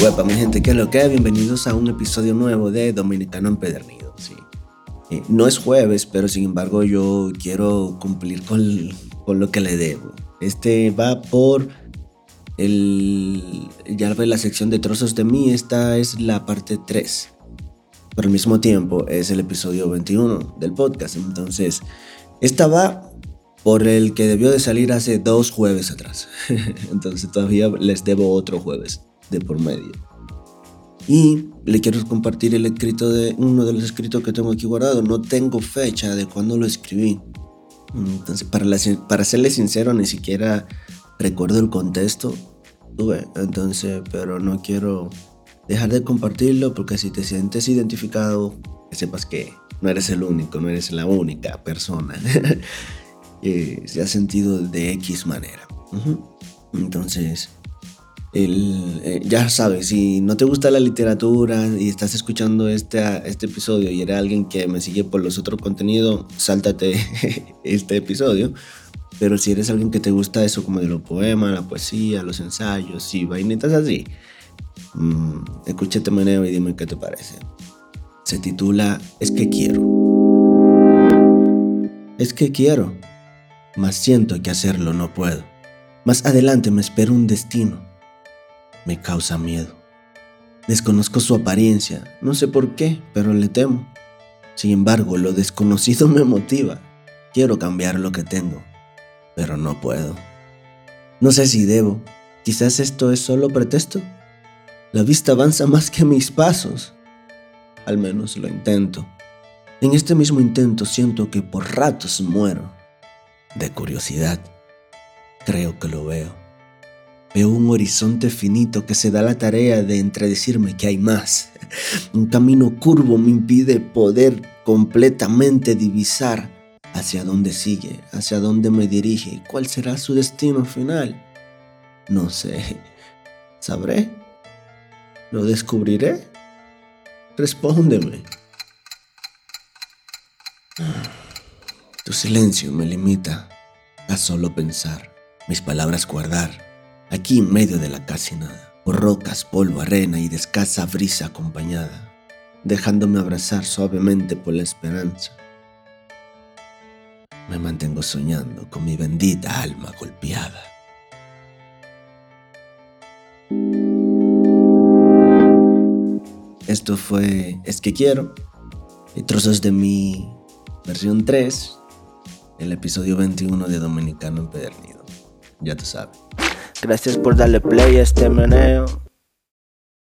Huepa, mi gente, ¿qué es lo que? Bienvenidos a un episodio nuevo de Dominicano Empedernido. Sí. Eh, no es jueves, pero sin embargo yo quiero cumplir con, con lo que le debo. Este va por el, ya ve la sección de trozos de mí, esta es la parte 3. Pero al mismo tiempo es el episodio 21 del podcast. Entonces, esta va por el que debió de salir hace dos jueves atrás. Entonces todavía les debo otro jueves de por medio. Y le quiero compartir el escrito de uno de los escritos que tengo aquí guardado. No tengo fecha de cuándo lo escribí. Entonces, para, para serle sincero, ni siquiera recuerdo el contexto. Entonces, pero no quiero dejar de compartirlo porque si te sientes identificado, que sepas que no eres el único, no eres la única persona que se ha sentido de X manera. Entonces, el, eh, ya sabes, si no te gusta la literatura y estás escuchando este, este episodio y eres alguien que me sigue por los otros contenidos, sáltate este episodio. Pero si eres alguien que te gusta eso como de los poemas, la poesía, los ensayos y vainitas así, mmm, escúchate meneo y dime qué te parece. Se titula Es que quiero. Es que quiero, mas siento que hacerlo no puedo. Más adelante me espera un destino me causa miedo. Desconozco su apariencia, no sé por qué, pero le temo. Sin embargo, lo desconocido me motiva. Quiero cambiar lo que tengo, pero no puedo. No sé si debo. Quizás esto es solo pretexto. La vista avanza más que mis pasos. Al menos lo intento. En este mismo intento siento que por ratos muero. De curiosidad. Creo que lo veo. Veo un horizonte finito que se da la tarea de entredecirme que hay más. Un camino curvo me impide poder completamente divisar hacia dónde sigue, hacia dónde me dirige, cuál será su destino final. No sé. ¿Sabré? ¿Lo descubriré? Respóndeme. Tu silencio me limita a solo pensar, mis palabras guardar aquí en medio de la casi nada, por rocas, polvo, arena y de escasa brisa acompañada, dejándome abrazar suavemente por la esperanza. Me mantengo soñando con mi bendita alma golpeada. Esto fue Es que quiero, y trozos de mi versión 3, el episodio 21 de Dominicano Empedernido. Ya tú sabes. Gracias por darle play a este meneo.